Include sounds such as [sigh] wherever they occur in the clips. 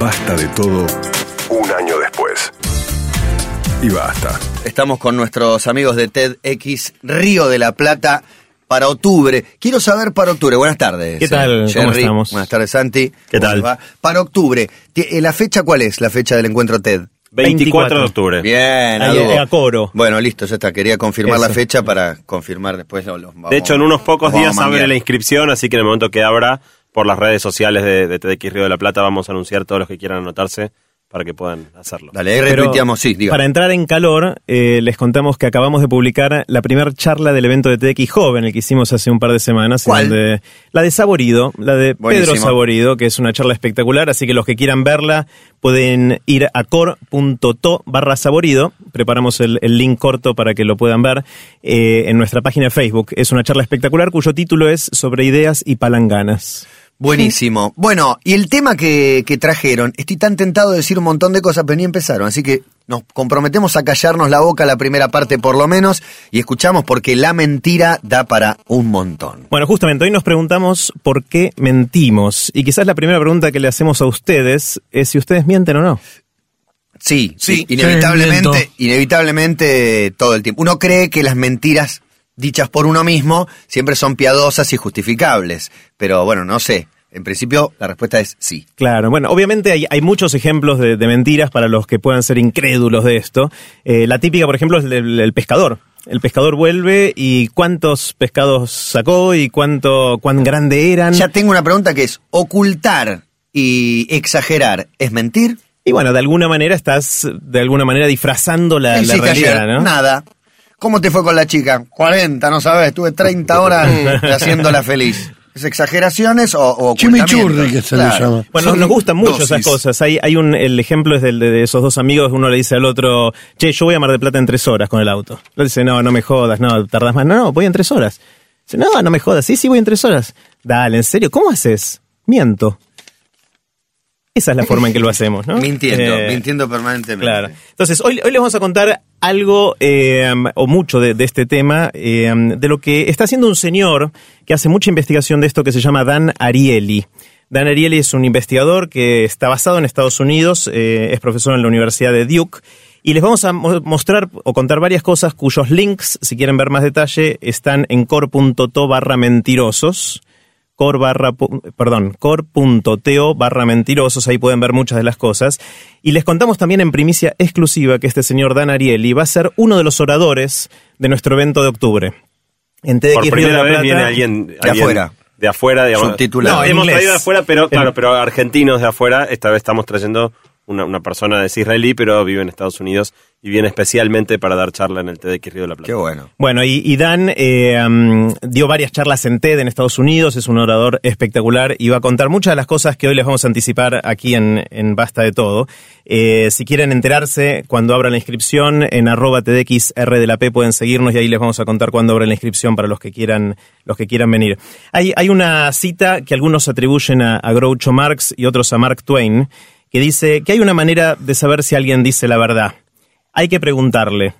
Basta de todo un año después. Y basta. Estamos con nuestros amigos de TEDx Río de la Plata para octubre. Quiero saber para octubre. Buenas tardes. ¿Qué tal? eh, ¿Cómo Jerry. estamos? Buenas tardes, Santi. ¿Qué ¿Cómo tal? va? Para octubre. Eh, ¿La fecha cuál es? La fecha del encuentro TED. 24 de octubre. Bien, Ahí, Hugo. a coro. Bueno, listo, ya está. Quería confirmar la fecha para confirmar después. Los, los vamos- De hecho, en unos pocos días abre la inscripción, así que en el momento que abra, por las redes sociales de, de TDX Río de la Plata, vamos a anunciar todos los que quieran anotarse para que puedan hacerlo. Dale, retuiteamos, sí, diga. Para entrar en calor, eh, les contamos que acabamos de publicar la primera charla del evento de TX Joven, el que hicimos hace un par de semanas. en ¿Cuál? donde- la de Saborido, la de Buenísimo. Pedro Saborido, que es una charla espectacular, así que los que quieran verla pueden ir a core.to barra Saborido. Preparamos el, el link corto para que lo puedan ver eh, en nuestra página de Facebook. Es una charla espectacular cuyo título es Sobre ideas y palanganas. Buenísimo. Bueno, y el tema que, que trajeron, estoy tan tentado de decir un montón de cosas, pero ni empezaron, así que nos comprometemos a callarnos la boca la primera parte por lo menos y escuchamos porque la mentira da para un montón. Bueno, justamente hoy nos preguntamos por qué mentimos. Y quizás la primera pregunta que le hacemos a ustedes es si ustedes mienten o no. Sí, Sí, inevitablemente, inevitablemente todo el tiempo. Uno cree que las mentiras dichas por uno mismo siempre son piadosas y justificables, pero bueno, no sé. En principio la respuesta es sí. Claro, bueno, obviamente hay, hay muchos ejemplos de, de mentiras para los que puedan ser incrédulos de esto. Eh, la típica, por ejemplo, es el pescador. El pescador vuelve y cuántos pescados sacó y cuánto, cuán grande eran. Ya tengo una pregunta que es, ¿ocultar y exagerar es mentir? Y bueno, de alguna manera estás, de alguna manera, disfrazando la, ¿Qué la realidad, ayer? ¿no? Nada. ¿Cómo te fue con la chica? 40, no sabes, estuve 30 horas [laughs] haciéndola feliz. ¿Es exageraciones o, o? Chimichurri, que se le llama. Bueno, Son nos gustan mucho dosis. esas cosas. Hay, hay un, el ejemplo es del de, de esos dos amigos, uno le dice al otro, che, yo voy a Mar del Plata en tres horas con el auto. Le dice, no, no me jodas, no, tardas más. No, no, voy en tres horas. Dice, no, no me jodas, sí, sí, voy en tres horas. Dale, ¿en serio? ¿Cómo haces? Miento. Esa es la forma en que lo hacemos, ¿no? [laughs] Mintiendo, Eh, mintiendo permanentemente. Claro. Entonces, hoy, hoy les vamos a contar algo, eh, o mucho de, de este tema, eh, de lo que está haciendo un señor que hace mucha investigación de esto que se llama Dan Ariely. Dan Ariely es un investigador que está basado en Estados Unidos, es profesor en la Universidad de Duke, y les vamos a mo- mostrar o contar varias cosas cuyos links, si quieren ver más detalle, están en core.to barra mentirosos core barra, pu- perdón, core.to barra mentirosos, ahí pueden ver muchas de las cosas. Y les contamos también en primicia exclusiva que este señor Dan Ariely va a ser uno de los oradores de nuestro evento de octubre. En TEDx Por Río de primera la vez Plata. viene alguien, De alguien afuera. De afuera, digamos. Subtitulado. No, hemos inglés. traído de afuera, pero claro, pero argentinos de afuera. Esta vez estamos trayendo una, una persona es israelí, pero vive en Estados Unidos y viene especialmente para dar charla en el TDX Río de la Plata. Qué bueno. Bueno, y, y Dan eh, um, dio varias charlas en TED en Estados Unidos, es un orador espectacular y va a contar muchas de las cosas que hoy les vamos a anticipar aquí en, en Basta de Todo. Eh, si quieren enterarse cuando abra la inscripción, en arroba TDXR de la P pueden seguirnos y ahí les vamos a contar cuándo abre la inscripción para los que quieran, los que quieran venir. Hay, hay una cita que algunos atribuyen a, a Groucho Marx y otros a Mark Twain, que dice que hay una manera de saber si alguien dice la verdad. Hay que preguntarle.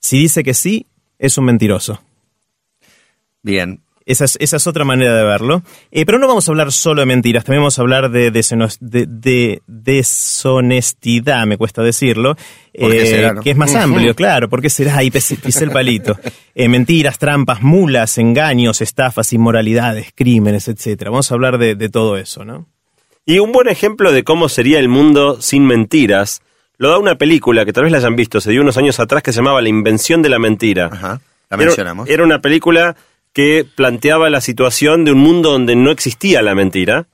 Si dice que sí, es un mentiroso. Bien. Esa es, esa es otra manera de verlo. Eh, pero no vamos a hablar solo de mentiras, también vamos a hablar de, desenos- de- de deshonestidad, me cuesta decirlo. ¿Por qué eh, será, no? Que es más amplio, claro. ¿Por qué será? Ahí pis- pisé el palito. [laughs] Eh, mentiras, trampas, mulas, engaños, estafas, inmoralidades, crímenes, etcétera. Vamos a hablar de, de todo eso, ¿no? Y un buen ejemplo de cómo sería el mundo sin mentiras lo da una película que tal vez la hayan visto, se dio unos años atrás, que se llamaba La invención de la mentira. Ajá. La Era- mencionamos. Era, una película que planteaba la situación de un mundo donde no existía la mentira.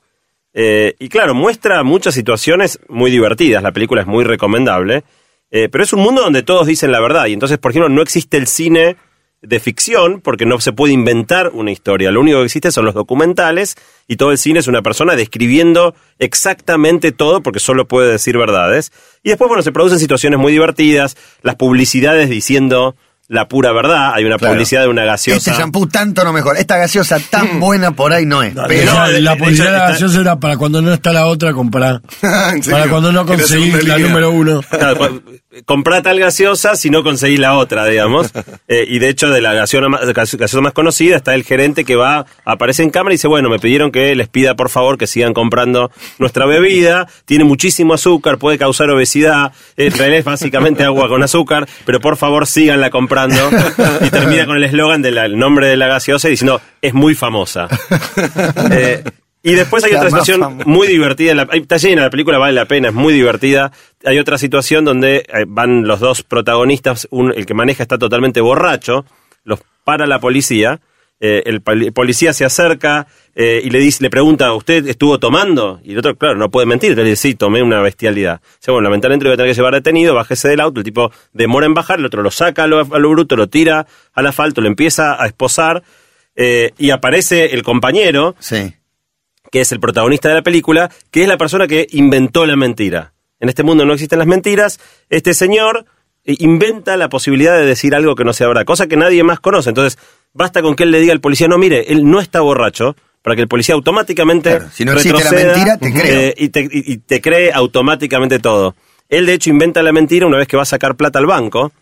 Eh, y claro, muestra muchas situaciones muy divertidas. La película es muy recomendable. Eh, pero es un mundo donde todos dicen la verdad. Y entonces, por ejemplo, no existe el cine de ficción porque no se puede inventar una historia. Lo único que existe son los documentales y todo el cine es una persona describiendo exactamente todo porque solo puede decir verdades. Y después, bueno, se producen situaciones muy divertidas, las publicidades diciendo la pura verdad. Hay una Claro. publicidad de una gaseosa. Este shampoo tanto no mejor. Esta gaseosa tan buena por ahí no es. No, Pero la, la publicidad de la está- gaseosa era para cuando no está la otra, comprar. [laughs] Para cuando no la conseguís la número uno. [laughs] Claro, cu- comprá tal gaseosa si no conseguís la otra, digamos. [laughs] Eh, y de hecho, de la gaseosa más, gas- gaseosa más conocida está el gerente que va, aparece en cámara y dice, bueno, me pidieron que les pida por favor que sigan comprando nuestra bebida, tiene muchísimo azúcar, puede causar obesidad, en realidad es básicamente agua con azúcar, pero por favor síganla comprando. Y termina con el eslogan del nombre de la gaseosa y diciendo, es muy famosa. [laughs] Eh, y después hay La otra situación famosa. muy divertida. en la- está llena, la película vale la pena, es muy divertida. Hay otra situación donde eh, van los dos protagonistas, un- el que maneja está totalmente borracho, los para la policía, eh, el poli- policía se acerca eh, y le dice, le pregunta, ¿usted estuvo tomando? Y el otro, claro, no puede mentir, le dice, sí, tomé una bestialidad. Dice, bueno, lamentablemente lo voy a tener que llevar detenido, bájese del auto, el tipo demora en bajar, el otro lo saca a lo, a lo bruto, lo tira al asfalto, lo empieza a esposar, eh, y aparece el compañero, Sí. que es el protagonista de la película, que es la persona que inventó la mentira. En este mundo no existen las mentiras. Este señor inventa la posibilidad de decir algo que no sea verdad, cosa que nadie más conoce. Entonces, basta con que él le diga al policía, no, mire, él no está borracho, para que el policía automáticamente Claro, si no existe la mentira, te creo. eh, y, te, y- y te cree automáticamente todo. Él, de hecho, inventa la mentira una vez que va a sacar plata al banco.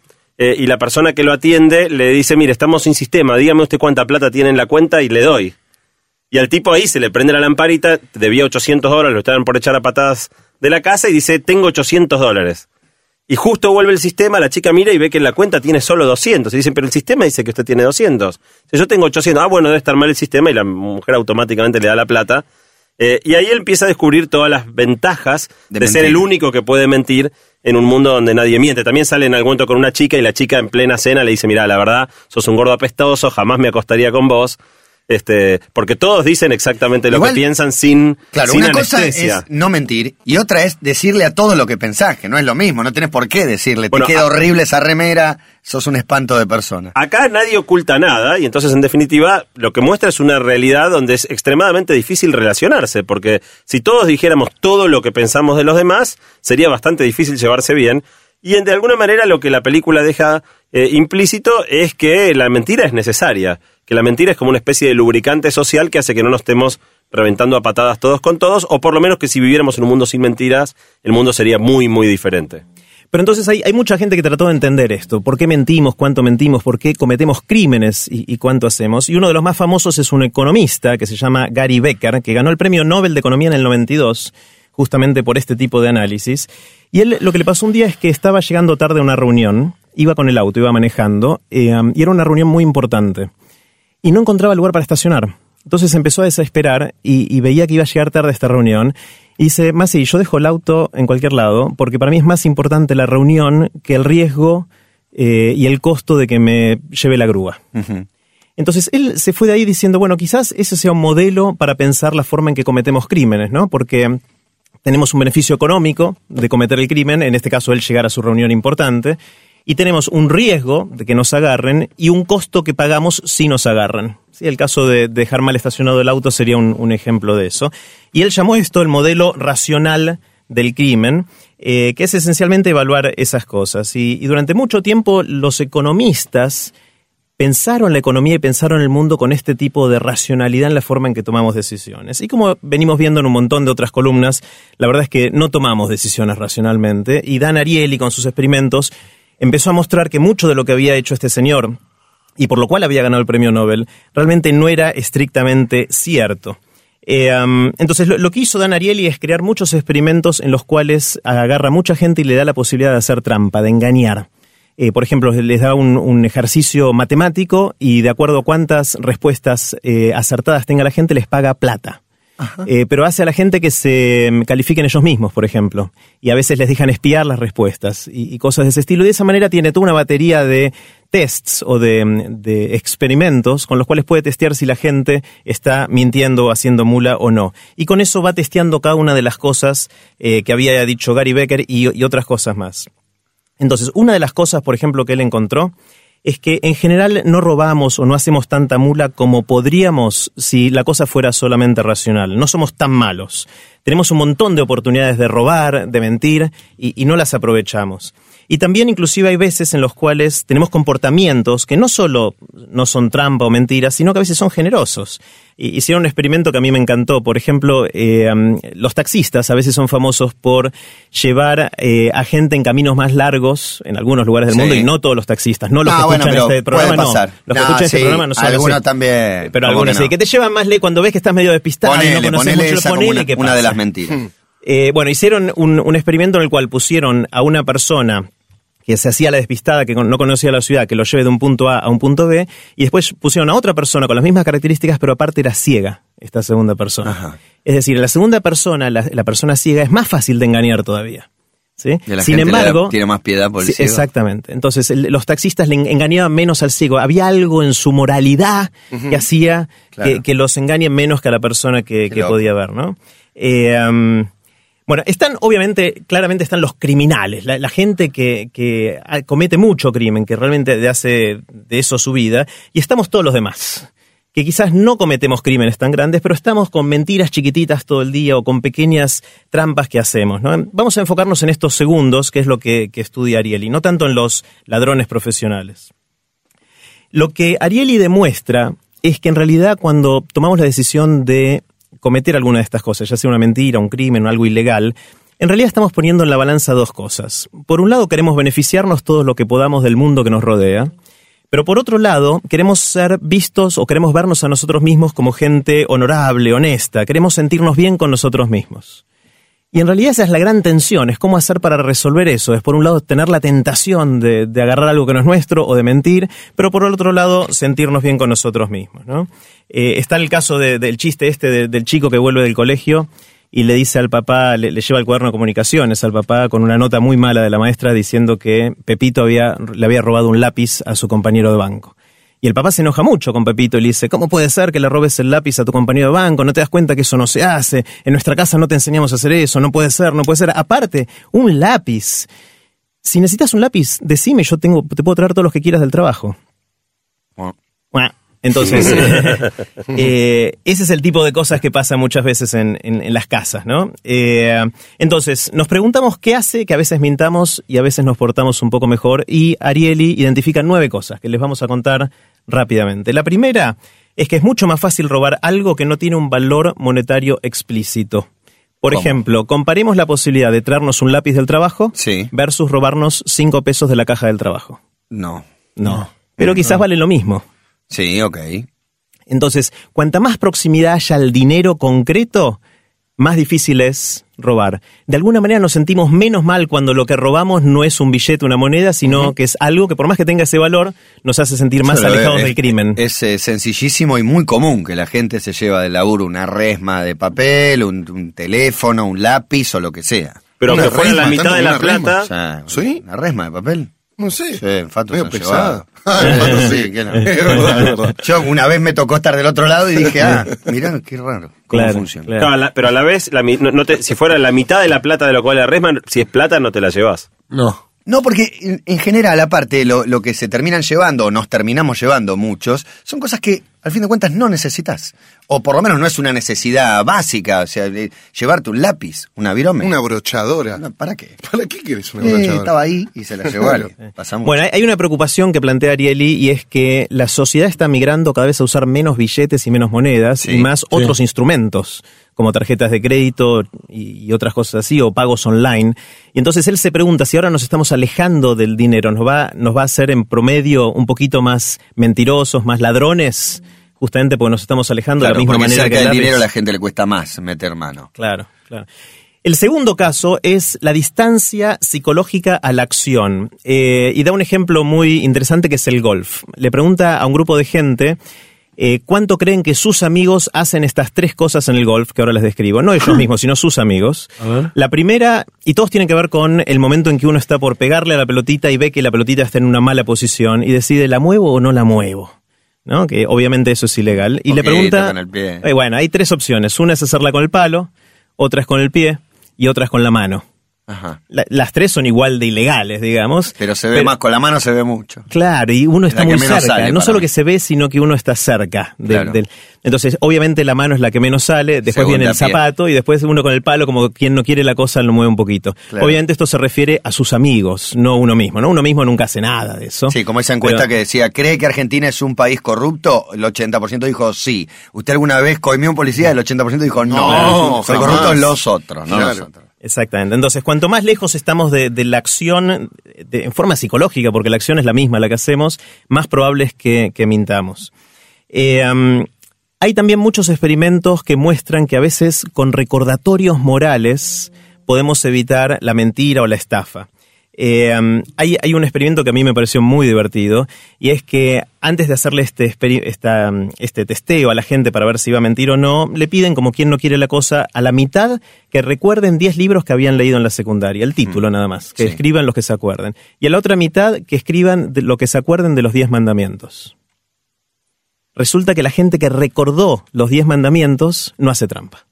eh, y la persona que lo atiende le dice, mire, estamos sin sistema, dígame usted cuánta plata tiene en la cuenta y le doy. Y al tipo ahí se le prende la lamparita, debía 800 dólares, lo estaban por echar a patadas de la casa y dice, tengo 800 dólares. Y justo vuelve el sistema, la chica mira y ve que en la cuenta tiene solo 200. Y dicen, pero el sistema dice que usted tiene 200. Si yo tengo 800, ah, bueno, debe estar mal el sistema y la mujer automáticamente le da la plata. Eh, y ahí él empieza a descubrir todas las ventajas de, De ser el único que puede mentir en un mundo donde nadie miente. También sale en algún momento con una chica y la chica en plena cena le dice, mira, la verdad, sos un gordo apestoso, jamás me acostaría con vos. Este, porque todos dicen exactamente lo Igual, que piensan sin, Claro, sin una cosa anestesia. es no mentir y otra es decirle a todo lo que pensás, que no es lo mismo, no tenés por qué decirle, Bueno, te queda horrible esa remera, sos un espanto de persona. Acá nadie oculta nada y entonces en definitiva lo que muestra es una realidad donde es extremadamente difícil relacionarse, porque si todos dijéramos todo lo que pensamos de los demás, sería bastante difícil llevarse bien. Y en- de alguna manera lo que la película deja eh, implícito es que la mentira es necesaria, que la mentira es como una especie de lubricante social que hace que no nos estemos reventando a patadas todos con todos, o por lo menos que si viviéramos en un mundo sin mentiras, el mundo sería muy, muy diferente. Pero entonces hay, hay mucha gente que trató de entender esto. ¿Por qué mentimos? ¿Cuánto mentimos? ¿Por qué cometemos crímenes? Y, y cuánto hacemos? Y uno de los más famosos es un economista que se llama Gary Becker, que ganó el premio Nobel de Economía en el 92, justamente por este tipo de análisis. Y él lo que le pasó un día es que estaba llegando tarde a una reunión, iba con el auto, iba manejando, eh, y era una reunión muy importante. Y no encontraba lugar para estacionar. Entonces empezó a desesperar y, y veía que iba a llegar tarde a esta reunión. Y dice, Masi, yo dejo el auto en cualquier lado porque para mí es más importante la reunión que el riesgo eh, y el costo de que me lleve la grúa. Entonces él se fue de ahí diciendo, bueno, quizás ese sea un modelo para pensar la forma en que cometemos crímenes, ¿no? Porque tenemos un beneficio económico de cometer el crimen, en este caso él llegar a su reunión importante, y tenemos un riesgo de que nos agarren y un costo que pagamos si nos agarran. Sí, el caso de dejar mal estacionado el auto sería un, ejemplo de eso. Y él llamó esto el modelo racional del crimen, eh, que es esencialmente evaluar esas cosas. Y, y durante mucho tiempo los economistas pensaron la economía y pensaron el mundo con este tipo de racionalidad en la forma en que tomamos decisiones. Y como venimos viendo en un montón de otras columnas, la verdad es que no tomamos decisiones racionalmente. Y Dan Ariely con sus experimentos empezó a mostrar que mucho de lo que había hecho este señor, y por lo cual había ganado el premio Nobel, realmente no era estrictamente cierto. Eh, entonces, lo, que hizo Dan Ariely es crear muchos experimentos en los cuales agarra a mucha gente y le da la posibilidad de hacer trampa, de engañar. Eh, por ejemplo, les da un, un, ejercicio matemático y de acuerdo a cuántas respuestas eh, acertadas tenga la gente, les paga plata. Eh, pero hace a la gente que se califiquen ellos mismos, por ejemplo. Y a veces les dejan espiar las respuestas y, cosas de ese estilo. Y de esa manera tiene toda una batería de tests o de, de, experimentos con los cuales puede testear si la gente está mintiendo haciendo mula o no. Y con eso va testeando cada una de las cosas eh, que había dicho Gary Becker y, y otras cosas más. Entonces, una de las cosas, por ejemplo, que él encontró es que en general no robamos o no hacemos tanta mula como podríamos si la cosa fuera solamente racional. No somos tan malos. Tenemos un montón de oportunidades de robar, de mentir y, no las aprovechamos. Y también inclusive hay veces en los cuales tenemos comportamientos que no solo no son trampa o mentira, sino que a veces son generosos. Y- Hicieron un experimento que a mí me encantó. Por ejemplo, eh, um, los taxistas a veces son famosos por llevar eh, a gente en caminos más largos en algunos lugares del Sí. mundo y no todos los taxistas, no los Ah, que bueno, escuchan este programa, no. Los que No, escuchan este sí, programa no son algunos así. también, Pero ¿cómo algunos que no? sí, que te llevan más lejos cuando ves que estás medio despistado y Ponele, no conoces mucho, esa como ponele una, qué una de las mentiras. Eh, bueno, hicieron un, un experimento en el cual pusieron a una persona que se hacía la despistada, que no conocía la ciudad, que lo lleve de un punto A a un punto B, y después pusieron a otra persona con las mismas características, pero aparte era ciega, esta segunda persona. Ajá. Es decir, la segunda persona, la, la persona ciega, es más fácil de engañar todavía. ¿sí? La Sin da- embargo, tiene más piedad por el Sí, ciego. Exactamente. Entonces, el- los taxistas le en- engañaban menos al ciego. Había algo en su moralidad que hacía Claro. que, que los engañen menos que a la persona que, podía ver, ¿no? Eh, bueno, están, obviamente, claramente están los criminales, la, gente que, que ah, comete mucho crimen, que realmente hace de eso su vida, y estamos todos los demás que quizás no cometemos crímenes tan grandes, pero estamos con mentiras chiquititas todo el día o con pequeñas trampas que hacemos. Vamos a enfocarnos en estos segundos, que es lo que, que estudia Ariely, no tanto en los ladrones profesionales. Lo que Ariely demuestra es que en realidad cuando tomamos la decisión de cometer alguna de estas cosas, ya sea una mentira, un crimen o algo ilegal, en realidad estamos poniendo en la balanza dos cosas. Por un lado queremos beneficiarnos todo lo que podamos del mundo que nos rodea, pero por otro lado, queremos ser vistos o queremos vernos a nosotros mismos como gente honorable, honesta, queremos sentirnos bien con nosotros mismos. Y en realidad esa es la gran tensión, es cómo hacer para resolver eso. Es por un lado tener la tentación de, agarrar algo que no es nuestro o de mentir, pero por otro lado sentirnos bien con nosotros mismos. ¿no? Eh, está el caso de- del chiste este de- del chico que vuelve del colegio y le dice al papá, le, le lleva el cuaderno de comunicaciones al papá con una nota muy mala de la maestra diciendo que Pepito había, le había robado un lápiz a su compañero de banco. Y el papá se enoja mucho con Pepito y le dice, ¿cómo puede ser que le robes el lápiz a tu compañero de banco? ¿No te das cuenta que eso no se hace? En nuestra casa no te enseñamos a hacer eso, no puede ser, no puede ser. Aparte, un lápiz. Si necesitas un lápiz, decime, yo tengo, te puedo traer todos los que quieras del trabajo. Bueno, Buah. Entonces, eh, ese es el tipo de cosas que pasa muchas veces en, en- en las casas, ¿no? Eh, entonces, nos preguntamos qué hace que a veces mintamos y a veces nos portamos un poco mejor y Ariely identifica nueve cosas que les vamos a contar rápidamente. La primera es que es mucho más fácil robar algo que no tiene un valor monetario explícito. Por ¿Cómo? ejemplo, comparemos la posibilidad de traernos un lápiz del trabajo Sí. versus robarnos cinco pesos de la caja del trabajo. no. No. Pero quizás vale lo mismo. Sí, ok. Entonces, cuanta más proximidad haya al dinero concreto, más difícil es robar. De alguna manera nos sentimos menos mal cuando lo que robamos no es un billete, una moneda, sino que es algo que por más que tenga ese valor, nos hace sentir más alejados es- del crimen. Es eh, sencillísimo y muy común que la gente se lleva del laburo una resma de papel, un, un teléfono, un lápiz o lo que sea. Pero aunque fuera la mitad de la resma. plata, O sea, ¿Sí? Una resma de papel. No sé. Sí, en Fato Medio se han pesado. llevado. [laughs] Ah, Fato sí. [laughs] que no. Es verdad, es verdad. Yo una vez me tocó estar del otro lado y [laughs] dije, ah, mirá, qué raro. ¿Cómo Claro, funciona? claro. Claro, la- pero a la vez, la no- no te- si fuera la mitad de la plata de lo cual la resma, si es plata, no te la llevas. No. No, porque en, en general, aparte, lo, lo que se terminan llevando, o nos terminamos llevando muchos, son cosas que al fin de cuentas no necesitas. O por lo menos no es una necesidad básica. O sea, de llevarte un lápiz, una virome. Una brochadora. No, ¿Para qué? ¿Para qué quieres una Eh, brochadora? estaba ahí y se la llevó. Pasamos. Bueno, hay- una preocupación que plantea Ariely y es que la sociedad está migrando cada vez a usar menos billetes y menos monedas Sí, y más otros instrumentos como tarjetas de crédito y, y otras cosas así o pagos online. Y entonces él se pregunta si ahora nos estamos alejando del dinero, nos va, nos va a hacer en promedio un poquito más mentirosos, más ladrones, justamente porque nos estamos alejando claro, de la misma manera cerca que el del dinero a la gente le cuesta más meter mano. Claro, claro. El segundo caso es la distancia psicológica a la acción. Eh, y da un ejemplo muy interesante que es el golf. Le pregunta a un grupo de gente eh, cuánto creen que sus amigos hacen estas tres cosas en el golf que ahora les describo. No ellos [clears throat] mismos, sino sus amigos. La primera, y todos tienen que ver con el momento en que uno está por pegarle a la pelotita y ve que la pelotita está en una mala posición y decide, ¿la muevo o no la muevo? ¿No? Que obviamente eso es ilegal. Y le pregunta... con el pie. Eh, bueno, hay tres opciones. Una es hacerla con el palo, otra es con el pie y otra es con la mano. Ajá. La- las tres son igual de ilegales, digamos. Pero se ve más, con la mano se ve mucho. Claro, y uno está muy cerca. no solo mí. que se ve, sino que uno está cerca. de- Claro. del- entonces, obviamente la mano es la que menos sale, después Segunda viene el pie. zapato y después uno con el palo, como quien no quiere la cosa, lo mueve un poquito. Claro. Obviamente esto se refiere a sus amigos, no a uno mismo. ¿no? Uno mismo nunca hace nada de eso. Sí, como esa encuesta Pero- que decía, ¿cree que Argentina es un país corrupto? El 80% dijo sí. ¿Usted alguna vez coimió un policía? El 80% dijo no. No, Son jamás. corruptos los otros, no Claro. nosotros. Exactamente. Entonces, cuanto más lejos estamos de, la acción en forma psicológica, porque la acción es la misma la que hacemos, más probable es que, mintamos. Eh, hay también muchos experimentos que muestran que a veces con recordatorios morales podemos evitar la mentira o la estafa. Eh, am, hay, hay un experimento que a mí me pareció muy divertido y es que antes de hacerle este, esta, mm, este testeo a la gente para ver si iba a mentir o no, le piden como quien no quiere la cosa a la mitad que recuerden 10 libros que habían leído en la secundaria, el título nada más, que Sí. escriban los que se acuerden. Y a la otra mitad que escriban de lo que se acuerden de los 10 mandamientos. Resulta que la gente que recordó los 10 mandamientos no hace trampa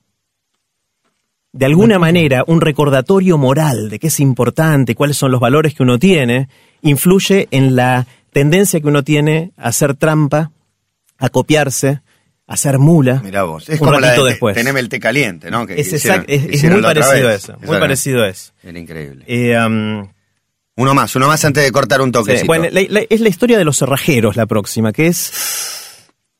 de alguna manera un recordatorio moral de qué es importante, cuáles son los valores que uno tiene, influye en la tendencia que uno tiene a hacer trampa, a copiarse, a ser mula. Mirá vos. Es un como la ratito de después. teneme el té caliente, ¿no? Que Es, hicieron- exact- es- muy la parecido a eso. Muy parecido a eso. Era increíble. Eh, um, Uno más, uno más antes de cortar un sí, toquecito. bueno, la- la- es la historia de los cerrajeros la próxima, que es...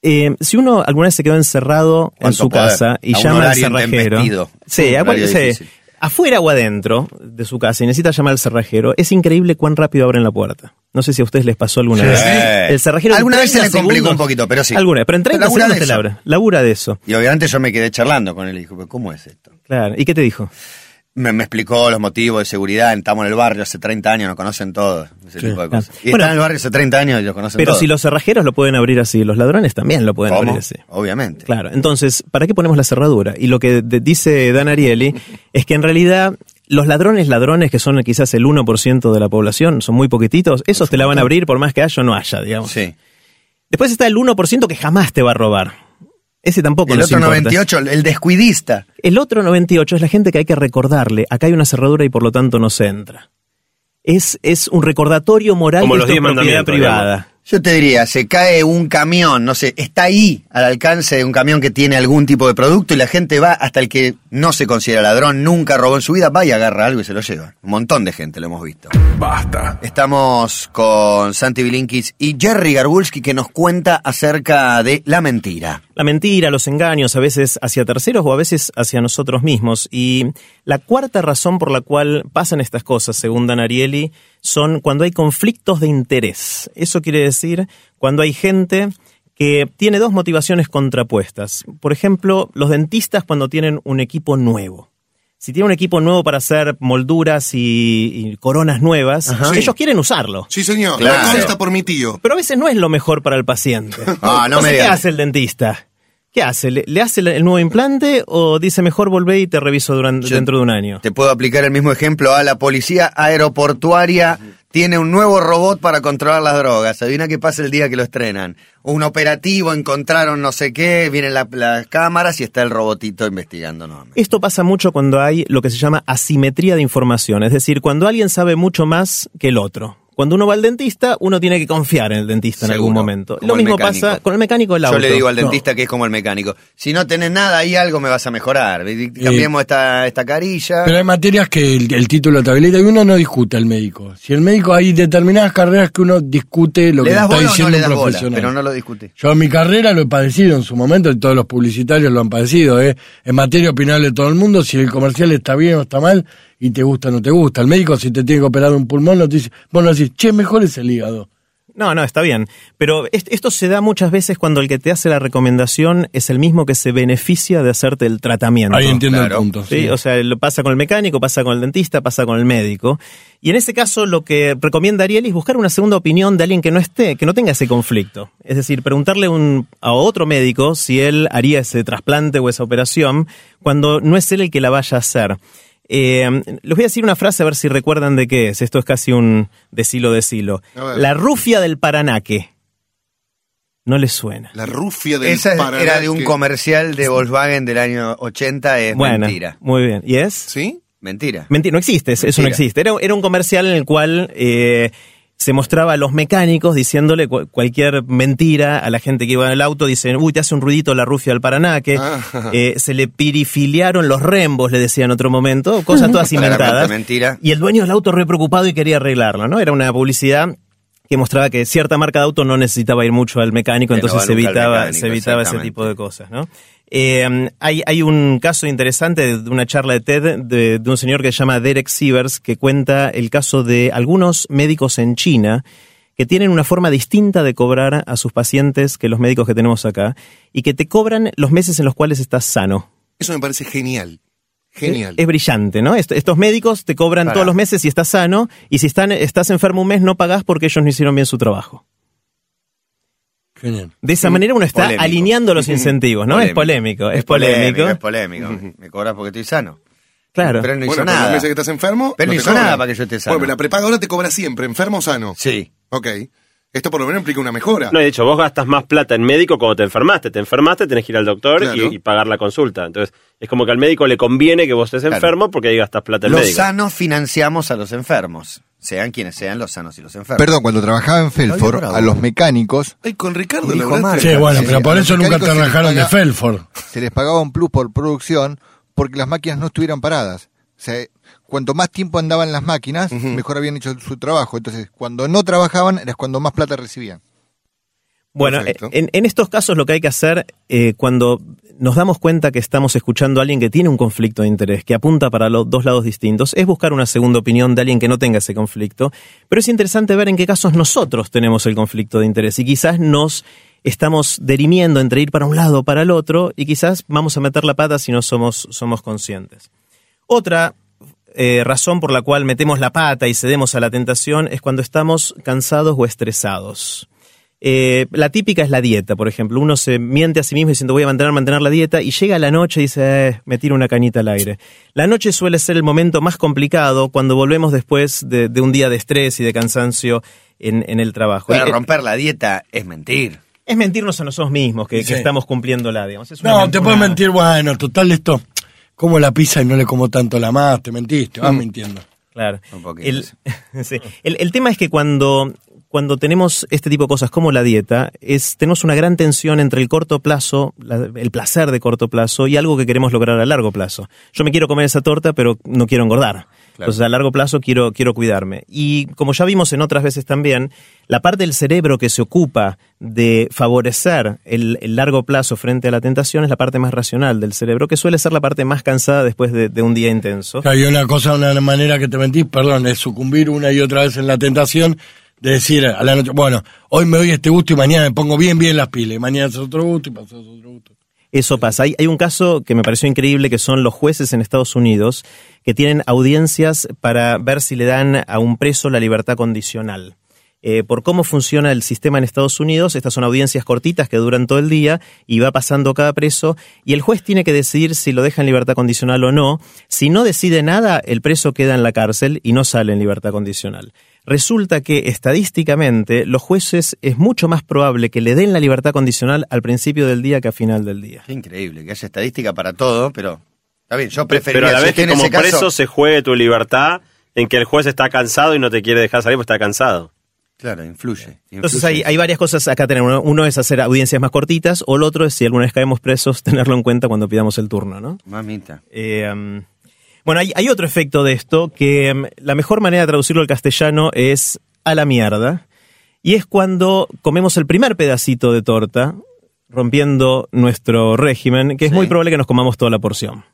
eh, si uno alguna vez se quedó encerrado en ¿Cuánto su poder? casa y llama al cerrajero, sí, Un a cual- horario sí, difícil. afuera o adentro de su casa y necesita llamar al cerrajero, es increíble cuán rápido abren la puerta. No sé si a ustedes les pasó alguna Sí. vez. El cerrajero Alguna vez se 30 le complicó un poquito, pero sí. Alguna pero en 30 Labura de segundos te la eso. abre. Labura de eso. Y obviamente yo me quedé charlando con él y dije, "¿Pero ¿cómo es esto? Claro. ¿Y qué te dijo? Me, me explicó los motivos de seguridad, estamos en el barrio hace 30 años, nos conocen todos, ese tipo de cosas. Y Bueno, están en el barrio hace 30 años y los conocen Pero todos. si los cerrajeros lo pueden abrir así, los ladrones también lo pueden ¿Cómo? abrir así. Obviamente. Claro, entonces, ¿para qué ponemos la cerradura? Y lo que dice Dan Ariely es que en realidad los ladrones ladrones, que son quizás el 1% de la población, son muy poquititos, esos te la van a abrir por más que haya o no haya, digamos. Sí. Después está el 1% que jamás te va a robar. Ese tampoco El nos otro importa. 98, el descuidista. El otro 98 es la gente que hay que recordarle, acá hay una cerradura y por lo tanto no se entra. Es, es un recordatorio moral Como de los esto es 10 propiedad privada. Yo te diría, se cae un camión, no sé, está ahí al alcance de un camión que tiene algún tipo de producto y la gente va hasta el que no se considera ladrón, nunca robó en su vida, va y agarra algo y se lo lleva. Un montón de gente lo hemos visto. Basta. Estamos con Santi Bilinkis y Jerry Garbulski que nos cuenta acerca de la mentira. La mentira, los engaños, a veces hacia terceros o a veces hacia nosotros mismos. Y la cuarta razón por la cual pasan estas cosas, según Dan Ariely, son cuando hay conflictos de interés. Eso quiere decir cuando hay gente que tiene dos motivaciones contrapuestas. Por ejemplo, los dentistas cuando tienen un equipo nuevo. Si tienen un equipo nuevo para hacer molduras y, y coronas nuevas, Ajá. ellos quieren usarlo. Sí, señor. Claro. Me consta por mi tío. Pero a veces no es lo mejor para el paciente. Ah, no me Entonces, ¿Qué digas. hace el dentista? ¿Qué hace? ¿Le, le hace el- nuevo implante o dice mejor volvé y te reviso durante, Yo- dentro de un año? Te puedo aplicar el mismo ejemplo a la policía aeroportuaria. Tiene un nuevo robot para controlar las drogas. Adivina qué pasa el día que lo estrenan. Un operativo, encontraron no sé qué, vienen la- las cámaras y está el robotito investigando. Esto pasa mucho cuando hay lo que se llama asimetría de información, es decir, cuando alguien sabe mucho más que el otro. Cuando uno va al dentista, uno tiene que confiar en el dentista en algún momento. Lo mismo pasa con el mecánico del auto. Yo le digo al No. dentista que es como el mecánico. Si no tenés nada, ahí algo me vas a mejorar. Cambiemos esta, esta carilla. Pero hay materias que el, el título te habilita y uno no discute al médico. Si el médico hay determinadas carreras que uno discute lo ¿Le que está no diciendo le un bola? profesional. Pero no lo discute. Yo en mi carrera lo he padecido en su momento y todos los publicitarios lo han padecido. ¿eh? En materia opinable de todo el mundo, si el comercial está bien o está mal y te gusta o no te gusta. El médico si te tiene que operar un pulmón, no te dice, vos no decís, che, mejor es el hígado. No, no, está bien. Pero est- esto se da muchas veces cuando el que te hace la recomendación es el mismo que se beneficia de hacerte el tratamiento. Ahí entiendo claro. el punto. ¿sí? sí. O sea, lo pasa con el mecánico, pasa con el dentista, pasa con el médico. Y en ese caso lo que recomienda Ariel es buscar una segunda opinión de alguien que no esté, que no tenga ese conflicto. Es decir, preguntarle un, a otro médico si él haría ese trasplante o esa operación cuando no es él el que la vaya a hacer. Eh, les voy a decir una frase a ver si recuerdan de qué es. Esto es casi un decilo decilo. La rufia del Paranaque. No les suena. La rufia del Esa es- Paraná era de un comercial de Volkswagen del año 80, es Bueno, mentira. muy bien. ¿Y es? ¿Sí? Mentira. Mentira, no existe, eso no existe. Era, era un comercial en el cual eh, se mostraba a los mecánicos diciéndole cu- cualquier mentira a la gente que iba en el auto. Dicen, uy, te hace un ruidito la rufia del Paranaque. Ah. Eh, se le pirifiliaron los rembos, le decía en otro momento. Cosas todas [laughs] inventadas. mentira. Y el dueño del auto re preocupado y quería arreglarlo, ¿no? Era una publicidad que mostraba que cierta marca de auto no necesitaba ir mucho al mecánico, entonces se al evitaba, mecánico, se evitaba ese tipo de cosas, ¿no? Eh, hay, hay un caso interesante de una charla de TED de, de un señor que se llama Derek Sievers que cuenta el caso de algunos médicos en China que tienen una forma distinta de cobrar a sus pacientes que los médicos que tenemos acá y que te cobran los meses en los cuales estás sano. Eso me parece genial. Genial. Es, es brillante, ¿no? Est- estos médicos te cobran todos los meses si estás sano y si están, estás enfermo un mes no pagás porque ellos no hicieron bien su trabajo. De esa manera uno está Polémico. alineando los incentivos, ¿no? Es polémico, es polémico. Es polémico. Me cobras porque estoy sano. Claro. Pero él no bueno, hizo los nada. meses que estás enfermo. Pero no hizo nada para que yo esté sano. Bueno, pero la prepaga ahora te cobra siempre, enfermo o sano. Sí. Ok. Esto por lo menos implica una mejora. No, de hecho, vos gastas más plata en médico cuando te enfermaste. Te enfermaste, tenés que ir al doctor y- Claro. y, pagar la consulta. Entonces, es como que al médico le conviene que vos estés Claro. enfermo porque ahí gastas plata en Los médico. sanos financiamos a los enfermos. Sean quienes sean los sanos y los enfermos. Perdón, cuando trabajaba en Felford, a los mecánicos Ay, con Ricardo Dijo Marca. Sí, bueno, pero por eso nunca rajaron de Felford. se les pagaba un plus por producción porque las máquinas no estuvieran paradas. O sea, cuanto más tiempo andaban las máquinas, mejor habían hecho su trabajo. Entonces, cuando no trabajaban, era cuando más plata recibían. Bueno, en estos casos lo que hay que hacer eh, cuando nos damos cuenta que estamos escuchando a alguien que tiene un conflicto de interés, que apunta para los dos lados distintos, es buscar una segunda opinión de alguien que no tenga ese conflicto. Pero es interesante ver en qué casos nosotros tenemos el conflicto de interés y quizás nos estamos derimiendo entre ir para un lado o para el otro y quizás vamos a meter la pata si no somos, somos conscientes. Otra eh, razón por la cual metemos la pata y cedemos a la tentación es cuando estamos cansados o estresados. Eh, la típica es la dieta, por ejemplo. Uno se miente a sí mismo diciendo voy a mantener, mantener la dieta y llega la noche y dice eh, me tiro una cañita al aire. La noche suele ser el momento más complicado cuando volvemos después de, de un día de estrés y de cansancio en, en el trabajo. Para Y, eh, romper la dieta es mentir. es mentirnos a nosotros mismos que, estamos cumpliéndola, digamos. Es una No, te puedes mentir, bueno, total esto. Como la pizza y no le como tanto la más, te mentiste, vas mintiendo. Claro. Un poquito, El, [laughs] sí. El- el tema es que cuando, cuando tenemos este tipo de cosas como la dieta, es, tenemos una gran tensión entre el corto plazo, la- el placer de corto plazo y algo que queremos lograr a largo plazo. Yo me quiero comer esa torta, pero no quiero engordar. Entonces a largo plazo quiero, quiero cuidarme. Y como ya vimos en otras veces también, la parte del cerebro que se ocupa de favorecer el, el largo plazo frente a la tentación es la parte más racional del cerebro, que suele ser la parte más cansada después de, de un día intenso. Hay una cosa, una manera que te mentís, perdón, es sucumbir una y otra vez en la tentación de decir a la noche, bueno, hoy me doy este gusto y mañana me pongo bien, bien las pilas, mañana es otro gusto y pasó otro gusto. Eso pasa. Hay, hay un caso que me pareció increíble que son los jueces en Estados Unidos que tienen audiencias para ver si le dan a un preso la libertad condicional. Eh, por cómo funciona el sistema en Estados Unidos, estas son audiencias cortitas que duran todo el día y va pasando cada preso y el juez tiene que decidir si lo deja en libertad condicional o no. Si no decide nada, el preso queda en la cárcel y no sale en libertad condicional. Resulta que estadísticamente los jueces es mucho más probable que le den la libertad condicional al principio del día que a final del día. Qué increíble, que haya estadística para todo, pero está bien, yo preferiría Pero a la vez que en como ese caso- preso se juegue tu libertad en que el juez está cansado y no te quiere dejar salir porque está cansado. Claro, influye. Entonces hay, hay varias cosas acá a tener. Uno, uno es hacer audiencias más cortitas, o el otro es, si alguna vez caemos presos, [laughs] tenerlo en cuenta cuando pidamos el turno, ¿no? Mamita. Eh, um, bueno, hay, hay otro efecto de esto, que um, la mejor manera de traducirlo al castellano es a la mierda. Y es cuando comemos el primer pedacito de torta, rompiendo nuestro régimen, que es Sí. muy probable que nos comamos toda la porción.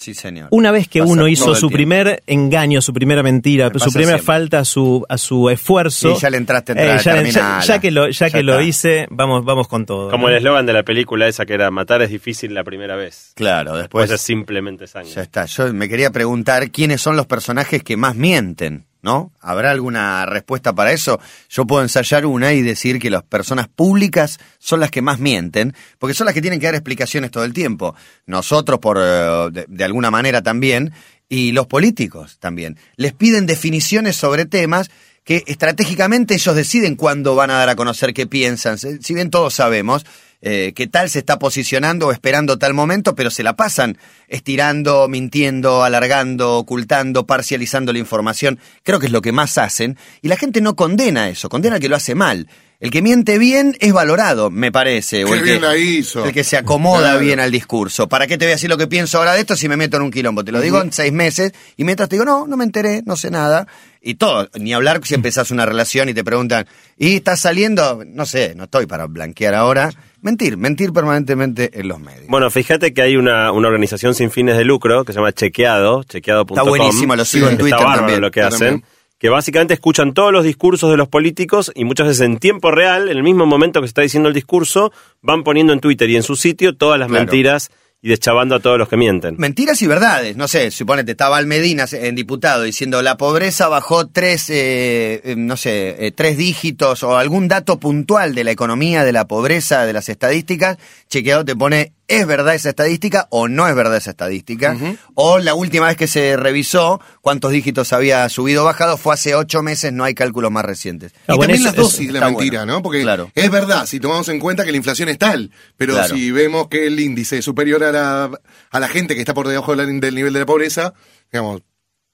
Sí, señor. Una vez que Pasa uno hizo su tiempo. primer engaño, su primera mentira, Me su primera siempre. falta a su, a su esfuerzo. Sí, ya le entraste, eh, entrada, ya, ya- ya que lo, ya Ya que lo hice, vamos, vamos con todo. Como ¿no? el eslogan de la película esa que era matar es difícil la primera vez. Claro, después Pues es simplemente sangre. ya está. Yo me quería preguntar quiénes son los personajes que más mienten, ¿no? ¿Habrá alguna respuesta para eso? Yo puedo ensayar una y decir que las personas públicas son las que más mienten, porque son las que tienen que dar explicaciones todo el tiempo. Nosotros, por eh, de, de alguna manera también, y los políticos también. Les piden definiciones sobre temas que estratégicamente ellos deciden cuándo van a dar a conocer qué piensan. Si si bien todos sabemos, eh, que tal se está posicionando o esperando tal momento, pero se la pasan estirando, mintiendo, alargando, ocultando, parcializando la información. Creo que es lo que más hacen. Y la gente no condena eso, condena al que lo hace mal. El que miente bien es valorado, me parece. o el bien que, la hizo. el que se acomoda Claro. bien al discurso. ¿Para qué te voy a decir lo que pienso ahora de esto si me meto en un quilombo? Te lo digo en seis meses y mientras te digo, no, no me enteré, no sé nada. Y todo, ni hablar si empezás una relación y te preguntan, ¿y estás saliendo? No sé, no estoy para blanquear ahora. Mentir, mentir permanentemente en los medios. Bueno, fíjate que hay una, una organización sin fines de lucro que se llama Chequeado, chequeado.com. Está buenísimo, lo sigo Sí, en Twitter Está también. lo que hacen. también. Que básicamente escuchan todos los discursos de los políticos y muchas veces en tiempo real, en el mismo momento que se está diciendo el discurso, van poniendo en Twitter y en su sitio todas las Claro. mentiras y deschavando a todos los que mienten. Mentiras y verdades, no sé, suponete, estaba Almedina en diputado diciendo la pobreza bajó tres, eh, eh, no sé, eh, tres dígitos o algún dato puntual de la economía, de la pobreza, de las estadísticas, chequeado te pone, ¿es verdad esa estadística o no es verdad esa estadística? O la última vez que se revisó cuántos dígitos había subido o bajado fue hace ocho meses, no hay cálculos más recientes. Y Ah, bueno, también las dosis de la mentira, bueno. ¿no? Porque Claro. es verdad, si tomamos en cuenta que la inflación es tal, pero Claro. si vemos que el índice es superior a la, a la gente que está por debajo del nivel de la pobreza, digamos,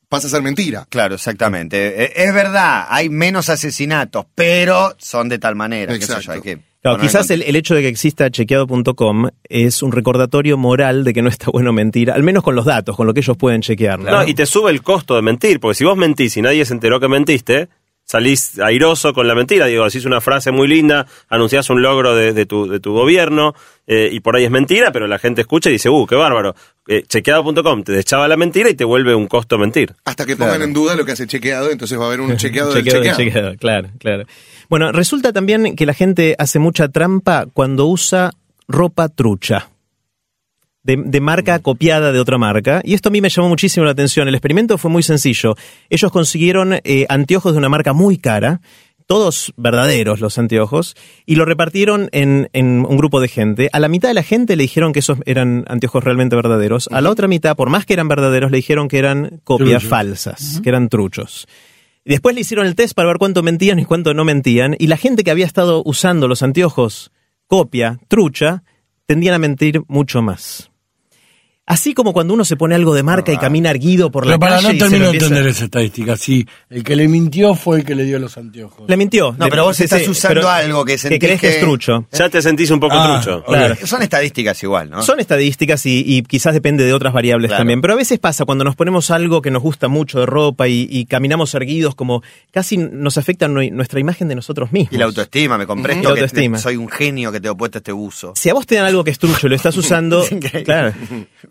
pasa a ser mentira. Claro, exactamente. Eh, Es verdad, hay menos asesinatos, pero son de tal manera. qué sé yo, Exacto. hay que Claro, quizás el, el hecho de que exista chequeado.com es un recordatorio moral de que no está bueno mentir, al menos con los datos, con lo que ellos pueden chequear. ¿no? No, y te sube el costo de mentir, porque si vos mentís y nadie se enteró que mentiste, salís airoso con la mentira. Digo, decís una frase muy linda, anunciás un logro de, de tu, de tu gobierno, eh, y por ahí es mentira, pero la gente escucha y dice, uh, qué bárbaro. Eh, chequeado.com te deschaba la mentira y te vuelve un costo mentir. Hasta que pongan en duda lo que hace chequeado, entonces va a haber un [laughs] chequeado del Chequeado, chequeado. chequeado, claro, claro. Bueno, resulta también que la gente hace mucha trampa cuando usa ropa trucha. De, de marca copiada de otra marca. Y esto a mí me llamó muchísimo la atención. El experimento fue muy sencillo. Ellos consiguieron eh, anteojos de una marca muy cara, todos verdaderos los anteojos, y lo repartieron en, en un grupo de gente. A la mitad de la gente le dijeron que esos eran anteojos realmente verdaderos. A la otra mitad, por más que eran verdaderos, le dijeron que eran copias falsas, que eran truchos. Y después le hicieron el test para ver cuánto mentían y cuánto no mentían. Y la gente que había estado usando los anteojos copia, trucha, tendían a mentir mucho más. Así como cuando uno se pone algo de marca y camina erguido por la Pero para calle no y se lo termino de empieza- entender esa estadística. Si el que le mintió fue el que le dio los anteojos. Le mintió. No, Le- pero vos sí, estás sí, usando pero algo que sentís crees que es que- trucho. Ya te sentís un poco Ah, trucho. Claro. Son estadísticas igual, ¿no? Son estadísticas y, y quizás depende de otras variables Claro. también. Pero a veces pasa cuando nos ponemos algo que nos gusta mucho de ropa y, y caminamos erguidos, como casi nos afecta nue- nuestra imagen de nosotros mismos. Y la autoestima, me compré Ujú. esto, La que autoestima. soy un genio que te he puesto este uso. Si a vos te dan algo que es trucho y lo estás [laughs] usando, claro,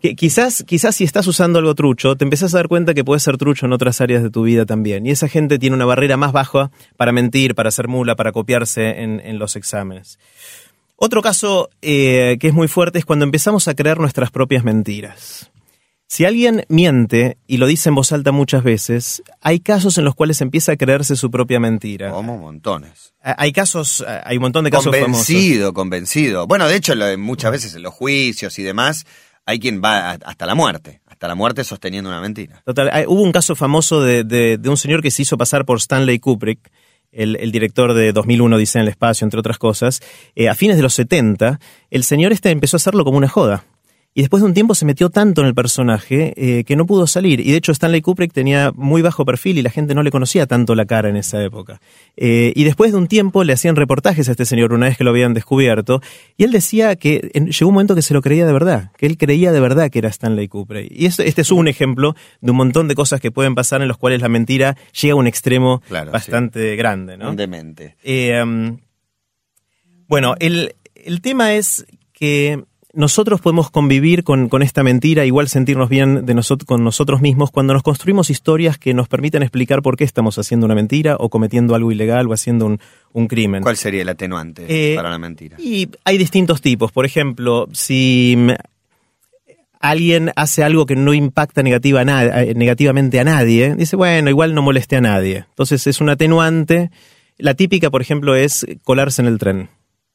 que [laughs] quizás, quizás si estás usando algo trucho, te empezás a dar cuenta que puede ser trucho en otras áreas de tu vida también. Y esa gente tiene una barrera más baja para mentir, para hacer mula, para copiarse en, en los exámenes. Otro caso eh, que es muy fuerte es cuando empezamos a creer nuestras propias mentiras. Si alguien miente y lo dice en voz alta muchas veces, hay casos en los cuales empieza a creerse su propia mentira. Como montones. Hay casos, hay un montón de casos famosos. Convencido, convencido. Bueno, de hecho, lo- muchas veces en los juicios y demás, hay quien va hasta la muerte. Hasta la muerte sosteniendo una mentira. Total, hay- hubo un caso famoso de, de- de un señor que se hizo pasar por Stanley Kubrick, el, el director de 2001 Dice en el espacio, entre otras cosas. Eh, a fines de los 70, el señor este empezó a hacerlo como una joda. Y después de un tiempo se metió tanto en el personaje eh, que no pudo salir. Y de hecho Stanley Kubrick tenía muy bajo perfil y la gente no le conocía tanto la cara en esa época. Eh, y después de un tiempo le hacían reportajes a este señor una vez que lo habían descubierto. Y él decía que en- llegó un momento que se lo creía de verdad, que él creía de verdad que era Stanley Kubrick. Y esto- este es un ejemplo de un montón de cosas que pueden pasar en los cuales la mentira llega a un extremo Claro, bastante grande. ¿no? Demente. Eh, um, bueno, el, el tema es que nosotros podemos convivir con, con esta mentira, igual sentirnos bien de con nosotros mismos cuando nos construimos historias que nos permiten explicar por qué estamos haciendo una mentira o cometiendo algo ilegal o haciendo un, un crimen. ¿Cuál sería el atenuante Eh, para la mentira? Y hay distintos tipos. Por ejemplo, si alguien hace algo que no impacta negativa a na- negativamente a nadie, dice, bueno, igual no moleste a nadie. Entonces es un atenuante. La típica, por ejemplo, es colarse en el tren.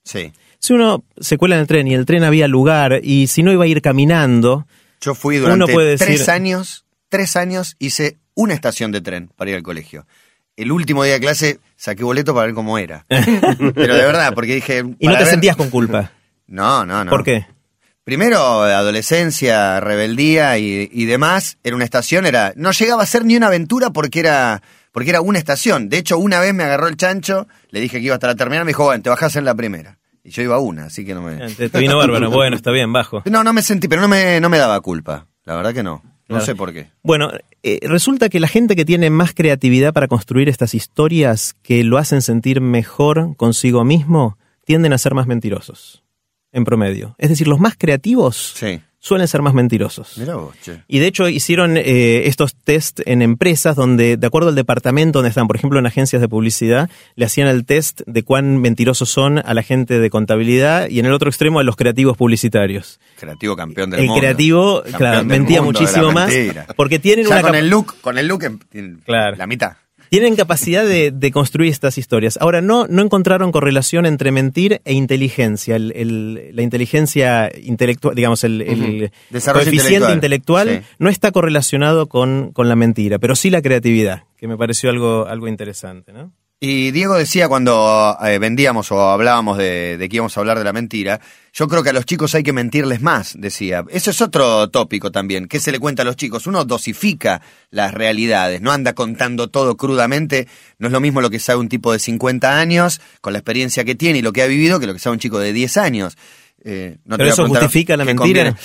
Sí. Si uno se cuela en el tren y el tren había lugar y si no iba a ir caminando, Yo fui durante Uno puede tres decir- años, tres años hice una estación de tren para ir al colegio. El último día de clase saqué boleto para ver cómo era. [laughs] Pero de verdad, porque dije... y no te ver- sentías con culpa. [laughs] No, no, no. ¿Por qué? Primero, adolescencia, rebeldía y, y demás. Era una estación, era. No llegaba a ser ni una aventura porque era. Porque era una estación. De hecho, una vez me agarró el chancho, le dije que iba hasta la terminal, me dijo, bueno, te bajás en la primera. Y yo iba a una, así que no me. Te, te vino bárbaro. [laughs] Bueno, está bien, bajo. No, no me sentí, pero no me, no me daba culpa. La verdad que no. No Claro. sé por qué. Bueno, eh, resulta que la gente que tiene más creatividad para construir estas historias que lo hacen sentir mejor consigo mismo, tienden a ser más mentirosos, en promedio. Es decir, los más creativos Sí. Suelen ser más mentirosos. Mirá vos, che. Y de hecho hicieron eh, estos test en empresas donde, de acuerdo al departamento donde están, por ejemplo en agencias de publicidad, le hacían el test de cuán mentirosos son a la gente de contabilidad y en el otro extremo a los creativos publicitarios. Creativo campeón del el mundo. creativo, Campeón claro, mentía mundo muchísimo más porque tienen Ya una con el look, con el look, en- Claro. la mitad. Tienen capacidad de, de construir estas historias. Ahora, no, no encontraron correlación entre mentir e inteligencia. El- el- la inteligencia intelectual, digamos, el, el coeficiente intelectual. intelectual, Sí. no está correlacionado con, con la mentira, pero sí la creatividad, que me pareció algo, algo interesante, ¿no? Y Diego decía cuando eh, vendíamos o hablábamos de, de que íbamos a hablar de la mentira, yo creo que a los chicos hay que mentirles más, decía. Eso es otro tópico también. ¿Qué se le cuenta a los chicos? Uno dosifica las realidades, no anda contando todo crudamente. No es lo mismo lo que sabe un tipo de 50 años, con la experiencia que tiene y lo que ha vivido, que lo que sabe un chico de 10 años. Eh, no Pero eso justifica la mentira. conviene.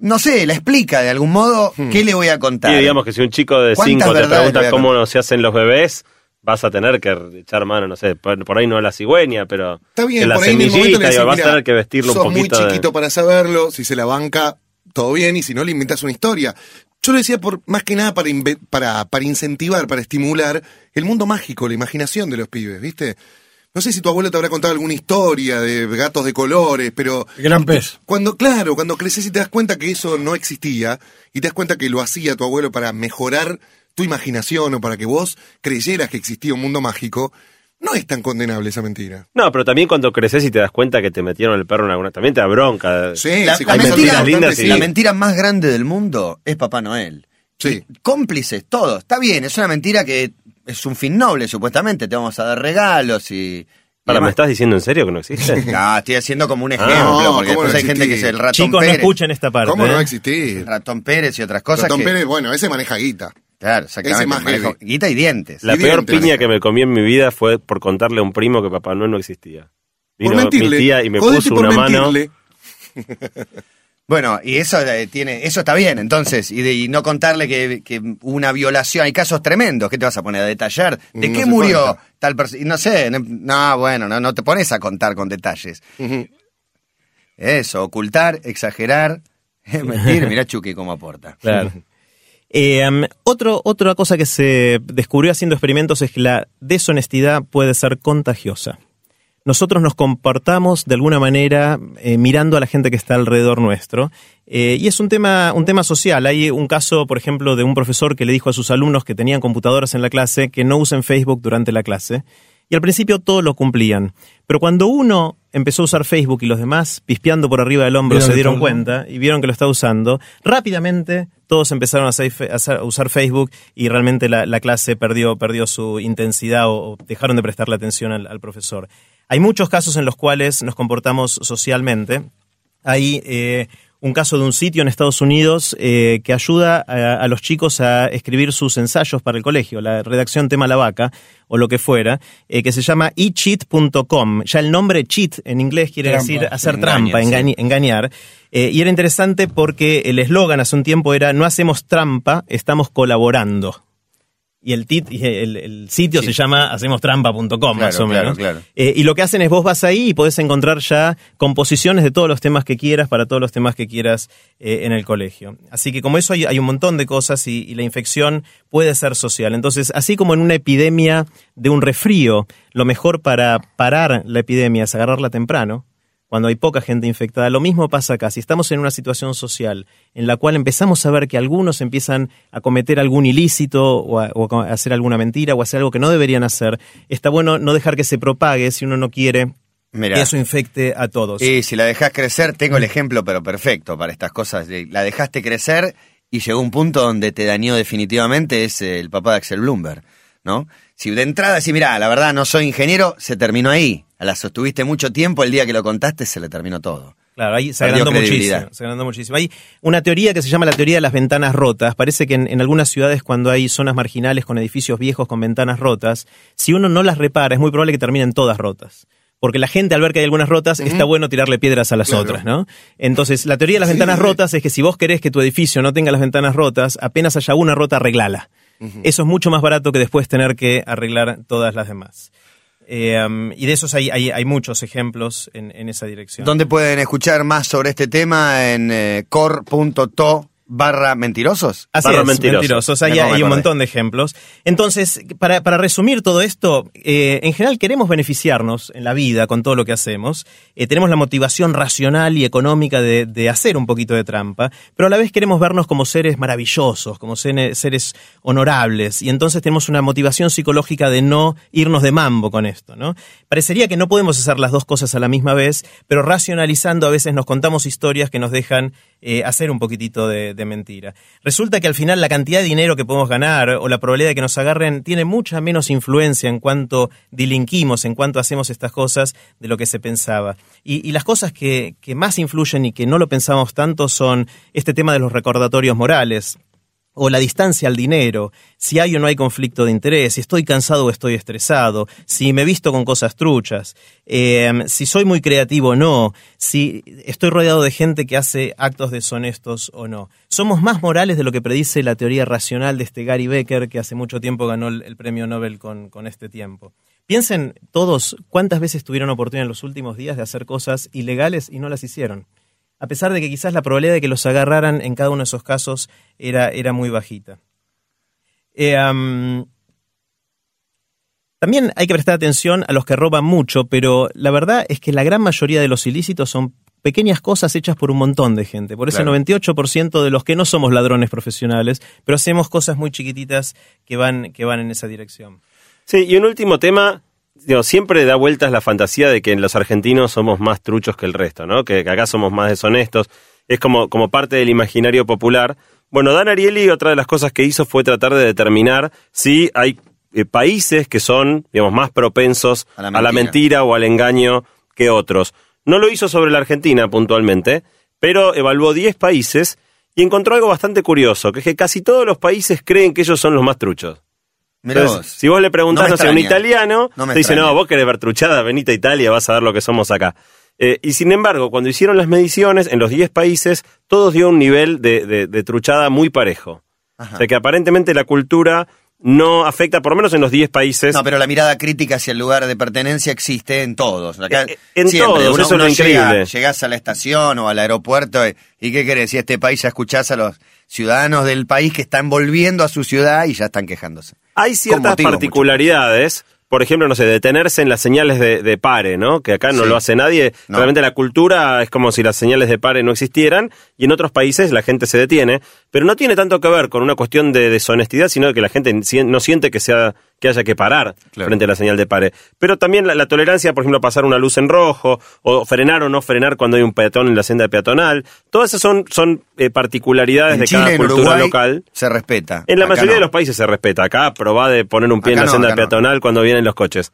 No sé, la explica de algún modo. ¿Qué le voy a contar? Y digamos que si un chico de ¿Cuántas 5 te pregunta cómo se hacen los bebés, vas a tener que echar mano, no sé, por, por ahí no a la cigüeña, pero Está bien, en la por ahí en el momento semillita, digo, decís, vas a "Mira, tener que vestirlo un sos muy poquito de- chiquito para saberlo, si se la banca, todo bien, y si no, le inventas una historia. Yo lo decía por más que nada para, inve- para, para incentivar, para estimular el mundo mágico, la imaginación de los pibes, ¿viste? No sé si tu abuelo te habrá contado alguna historia de gatos de colores, pero El gran pez. cuando, claro, cuando creces y te das cuenta que eso no existía, y te das cuenta que lo hacía tu abuelo para mejorar tu imaginación o para que vos creyeras que existía un mundo mágico, no es tan condenable esa mentira. No, pero también cuando creces y te das cuenta que te metieron el perro en alguna... También te da bronca. Sí, La, sí, la mentira, mentiras lindas, sí. la mentira más grande del mundo es Papá Noel. Sí. Cómplices, todos. Está bien, es una mentira que es un fin noble, supuestamente. Te vamos a dar regalos y. y Para, ¿me estás diciendo en serio que no existe? [laughs] No, estoy haciendo como un ejemplo, no, porque ¿cómo después no hay gente que es el ratón Chicos, no escuchen esta parte. ¿Cómo no ¿eh? va a existir? el ratón Pérez y otras cosas. Ratón que- Pérez, bueno, ese maneja guita. Claro, exactamente. ese más. Guita y dientes. La Y peor dientes. piña que me comí en mi vida fue por contarle a un primo que Papá Noel no existía. Vino por mentirle. mi tía y me puso por una mano... mentirle. [laughs] Bueno, y eso eh, tiene, eso está bien, entonces, y, de- y no contarle que, que hubo una violación, hay casos tremendos, ¿qué te vas a poner a detallar? ¿De No qué murió cuenta. tal persona? No sé, no, no, bueno, no, no te pones a contar con detalles. Eso, ocultar, exagerar, [laughs] mentir, mirá Chucky cómo aporta. Claro. [laughs] Eh, otro, otra cosa que se descubrió haciendo experimentos es que la deshonestidad puede ser contagiosa. Nosotros nos comportamos de alguna manera eh, mirando a la gente que está alrededor nuestro. Eh, y es un tema, un tema social. Hay un caso, por ejemplo, de un profesor que le dijo a sus alumnos que tenían computadoras en la clase que no usen Facebook durante la clase. Y al principio todos lo cumplían. Pero cuando uno empezó a usar Facebook y los demás, pispeando por arriba del hombro, se dieron cuenta y vieron que lo estaba usando, rápidamente todos empezaron a, usar Facebook y realmente la, la clase perdió, perdió su intensidad o, dejaron de prestarle atención al, al profesor. Hay muchos casos en los cuales nos comportamos socialmente. Hay eh, un caso de un sitio en Estados Unidos eh, que ayuda a, a los chicos a escribir sus ensayos para el colegio, la redacción tema la vaca o lo que fuera, eh, que se llama echeat.com. Ya el nombre cheat en inglés quiere Trampa. decir hacer trampa, sí. engañar. Eh, y era interesante porque el eslogan hace un tiempo era no hacemos trampa, estamos colaborando. Y el, tit- y el, el sitio se llama hacemostrampa.com, más Claro, o claro, menos. claro. Eh, y lo que hacen es vos vas ahí y podés encontrar ya composiciones de todos los temas que quieras para todos los temas que quieras eh, en el colegio. Así que como eso hay, hay un montón de cosas y, y la infección puede ser social. Entonces, así como en una epidemia de un resfrío, lo mejor para parar la epidemia es agarrarla temprano, cuando hay poca gente infectada. Lo mismo pasa acá. Si estamos en una situación social en la cual empezamos a ver que algunos empiezan a cometer algún ilícito o a, o a hacer alguna mentira o a hacer algo que no deberían hacer, está bueno no dejar que se propague si uno no quiere Mirá. que eso infecte a todos. Y si la dejás crecer, tengo el ejemplo, pero perfecto para estas cosas. La dejaste crecer y llegó un punto donde te dañó definitivamente, es el papá de Axel Bloomberg, ¿no? Si de entrada decís, mirá, la verdad no soy ingeniero, se terminó ahí. A la sostuviste mucho tiempo, el día que lo contaste se le terminó todo. Claro, ahí se agrandó muchísimo, se agrandó muchísimo. Hay una teoría que se llama la teoría de las ventanas rotas. Parece que en, en algunas ciudades cuando hay zonas marginales con edificios viejos con ventanas rotas, si uno no las repara es muy probable que terminen todas rotas. Porque la gente al ver que hay algunas rotas está bueno tirarle piedras a las Claro. otras, ¿no? Entonces, la teoría de las Sí, ventanas sí. rotas es que si vos querés que tu edificio no tenga las ventanas rotas, apenas haya una rota, arreglala. Eso es mucho más barato que después tener que arreglar todas las demás. Eh, um, y de esos hay, hay, hay muchos ejemplos en, en esa dirección. ¿Dónde pueden escuchar más sobre este tema? En eh, core.to barra mentirosos. Así Barra es, mentirosos. mentirosos. Hay, hay un montón de ejemplos. Entonces, para, para resumir todo esto, eh, en general queremos beneficiarnos en la vida con todo lo que hacemos. Eh, tenemos la motivación racional y económica de, de hacer un poquito de trampa, pero a la vez queremos vernos como seres maravillosos, como seres honorables. Y entonces tenemos una motivación psicológica de no irnos de mambo con esto, ¿no? Parecería que no podemos hacer las dos cosas a la misma vez, pero racionalizando a veces nos contamos historias que nos dejan eh, hacer un poquitito de, mentira. Resulta que al final la cantidad de dinero que podemos ganar o la probabilidad de que nos agarren tiene mucha menos influencia en cuanto delinquimos, en cuanto hacemos estas cosas de lo que se pensaba. Y, las cosas que más influyen y que no lo pensamos tanto son este tema de los recordatorios morales o la distancia al dinero, si hay o no hay conflicto de interés, si estoy cansado o estoy estresado, si me visto con cosas truchas, eh, si soy muy creativo o no, si estoy rodeado de gente que hace actos deshonestos o no. Somos más morales de lo que predice la teoría racional de este Gary Becker, que hace mucho tiempo ganó el, el premio Nobel con, con este tiempo. Piensen todos cuántas veces tuvieron oportunidad en los últimos días de hacer cosas ilegales y no las hicieron a pesar de que quizás la probabilidad de que los agarraran en cada uno de esos casos era, era muy bajita. Eh, am, también hay que prestar atención a los que roban mucho, pero la verdad es que la gran mayoría de los ilícitos son pequeñas cosas hechas por un montón de gente. Por eso Claro. el 98% de los que no somos ladrones profesionales, pero hacemos cosas muy chiquititas que van, que van en esa dirección. Sí, y un último tema, digo, siempre da vueltas la fantasía de que en los argentinos somos más truchos que el resto, ¿no? Que, que acá somos más deshonestos. Es como, como parte del imaginario popular. Bueno, Dan Ariely, otra de las cosas que hizo fue tratar de determinar si hay eh, países que son, digamos, más propensos A la a la mentira. o al engaño que otros. No lo hizo sobre la Argentina puntualmente, pero evaluó 10 países y encontró algo bastante curioso, que es que casi todos los países creen que ellos son los más truchos. Entonces, si vos le preguntás, No sé, a un italiano, No te dice, extraña. no, vos querés ver truchada, venite a Italia, vas a ver lo que somos acá. Eh, y sin embargo, cuando hicieron las mediciones, en los 10 países, todos dio un nivel de, de- de truchada muy parejo. Ajá. O sea que aparentemente la cultura no afecta, por lo menos en los 10 países. No, pero la mirada crítica hacia el lugar de pertenencia existe en todos. Acá Eh, en siempre, todos, uno- eso es uno llega- increíble. llegás a la estación o al aeropuerto y, ¿y qué querés? Si este país ya escuchás a los ciudadanos del país que están volviendo a su ciudad y ya están quejándose. Hay ciertas motivo, particularidades. Por ejemplo, no sé, detenerse en las señales de, de pare, ¿no? Que acá no Sí. lo hace nadie. No. Realmente la cultura es como si las señales de pare no existieran y en otros países la gente se detiene. Pero no tiene tanto que ver con una cuestión de deshonestidad, sino que la gente no siente que, sea, que haya que parar Claro. frente a la señal de pare. Pero también la, la tolerancia, por ejemplo, a pasar una luz en rojo o frenar o no frenar cuando hay un peatón en la senda peatonal. Todas esas son, son eh, particularidades En de Chile, cada cultura Uruguay, local. se respeta. En la Acá mayoría no. de los países se respeta. Acá probá de poner un pie Acá en la no, senda peatonal cuando vienen los coches.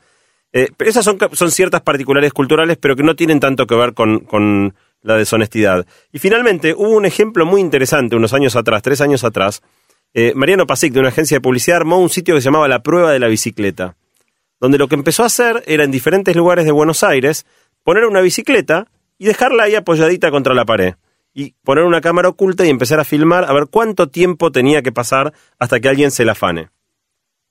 Eh, esas son, son ciertas particularidades culturales, pero que no tienen tanto que ver con, con la deshonestidad. Y finalmente, hubo un ejemplo muy interesante unos años atrás, tres años atrás. Eh, Mariano Pasic, de una agencia de publicidad, armó un sitio que se llamaba La Prueba de la Bicicleta, donde lo que empezó a hacer era en diferentes lugares de Buenos Aires poner una bicicleta y dejarla ahí apoyadita contra la pared. Y poner una cámara oculta y empezar a filmar a ver cuánto tiempo tenía que pasar hasta que alguien se la afane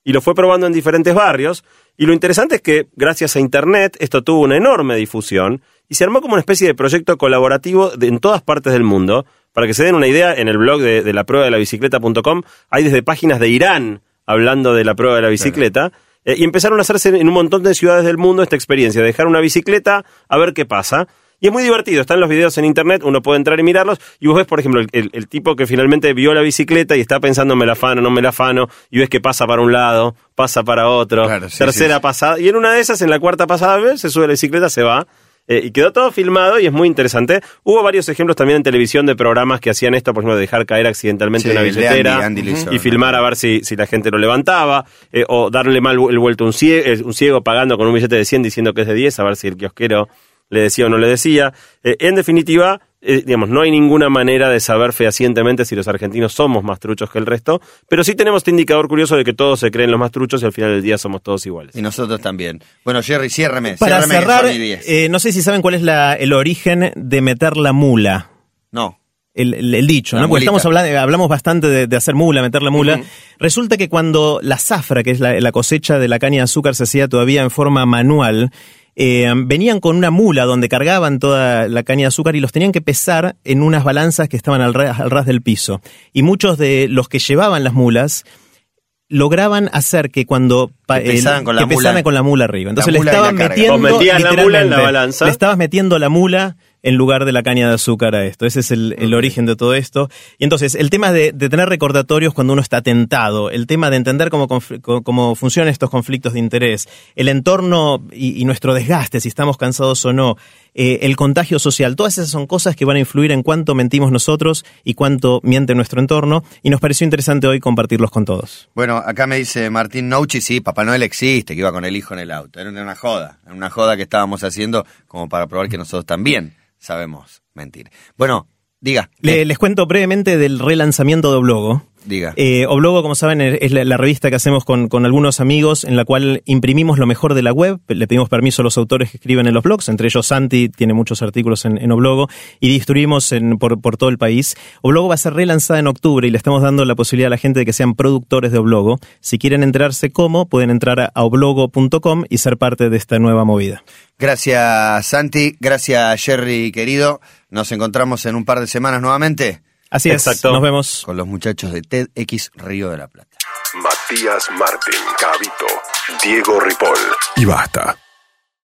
y lo fue probando en diferentes barrios. Y lo interesante es que, gracias a Internet, esto tuvo una enorme difusión y se armó como una especie de proyecto colaborativo de- en todas partes del mundo. Para que se den una idea, en el blog de, de la prueba de la bicicleta.com hay desde páginas de Irán hablando de la prueba de la bicicleta. eh, y empezaron a hacerse en un montón de ciudades del mundo esta experiencia, de dejar una bicicleta a ver qué pasa. Y es muy divertido, están los videos en internet, uno puede entrar y mirarlos, y vos ves, por ejemplo, el, el- el tipo que finalmente vio la bicicleta y está pensando, me la afano, no me la afano, y ves que pasa para un lado, pasa para otro, Claro, sí, tercera sí, sí. pasada, y en una de esas, en la cuarta pasada, ¿ves? se sube la bicicleta, se va, eh, y quedó todo filmado y es muy interesante. Hubo varios ejemplos también en televisión de programas que hacían esto, por ejemplo, de dejar caer accidentalmente Sí, una billetera Andy- Andy lo hizo, y filmar a ver si, si la gente lo levantaba, eh, o darle mal el vuelto a un ciego, un ciego pagando con un billete de 100 diciendo que es de 10, a ver si el kiosquero le decía o no le decía. Eh, en definitiva, eh, digamos, no hay ninguna manera de saber fehacientemente si los argentinos somos más truchos que el resto, pero sí tenemos este indicador curioso de que todos se creen los más truchos y al final del día somos todos iguales. Y nosotros también. Bueno, Jerry, ciérreme. Para ciérreme, cerrar, eh, no sé si saben cuál es la- el origen de meter la mula. no. El, el- el dicho, La ¿no? Porque estamos hablando, hablamos bastante de, de hacer mula, meter la mula. Resulta que cuando la zafra, que es la, la cosecha de la caña de azúcar, se hacía todavía en forma manual, eh, venían con una mula donde cargaban toda la caña de azúcar y los tenían que pesar en unas balanzas que estaban al, ra- al ras del piso. Y muchos de los que llevaban las mulas lograban hacer que cuando pa- Que el- con la que mula. con la mula arriba. Entonces La le estaban metiendo la mula en la literalmente, balanza. le estabas metiendo la mula en lugar de la caña de azúcar a esto. Ese es el, el origen de todo esto. Y entonces, el tema de, de tener recordatorios cuando uno está tentado, el tema de entender cómo, cómo funcionan estos conflictos de interés, el entorno y, y nuestro desgaste, si estamos cansados o no, eh, el contagio social, todas esas son cosas que van a influir en cuánto mentimos nosotros y cuánto miente nuestro entorno. Y nos pareció interesante hoy compartirlos con todos. Bueno, acá me dice Martín Nouchi, sí, Papá Noel existe, que iba con el hijo en el auto. Era una joda, era una joda que estábamos haciendo como para probar que nosotros también sabemos mentir. Bueno, diga, Le- les cuento brevemente del relanzamiento de Oblogo. Diga. Eh, Oblogo, como saben, es la, la revista que hacemos con, con algunos amigos en la cual imprimimos lo mejor de la web. Le pedimos permiso a los autores que escriben en los blogs, entre ellos Santi tiene muchos artículos en, en Oblogo, y distribuimos en- por, por todo el país. Oblogo va a ser relanzada en octubre y le estamos dando la posibilidad a la gente de que sean productores de Oblogo. Si quieren enterarse cómo, pueden entrar a oblogo.com y ser parte de esta nueva movida. Gracias Santi, gracias Jerry querido. Nos encontramos en un par de semanas nuevamente Así es, Exacto. nos vemos. con los muchachos de TEDx Río de la Plata. Matías Martín, Cabito, Diego Ripoll. Y basta.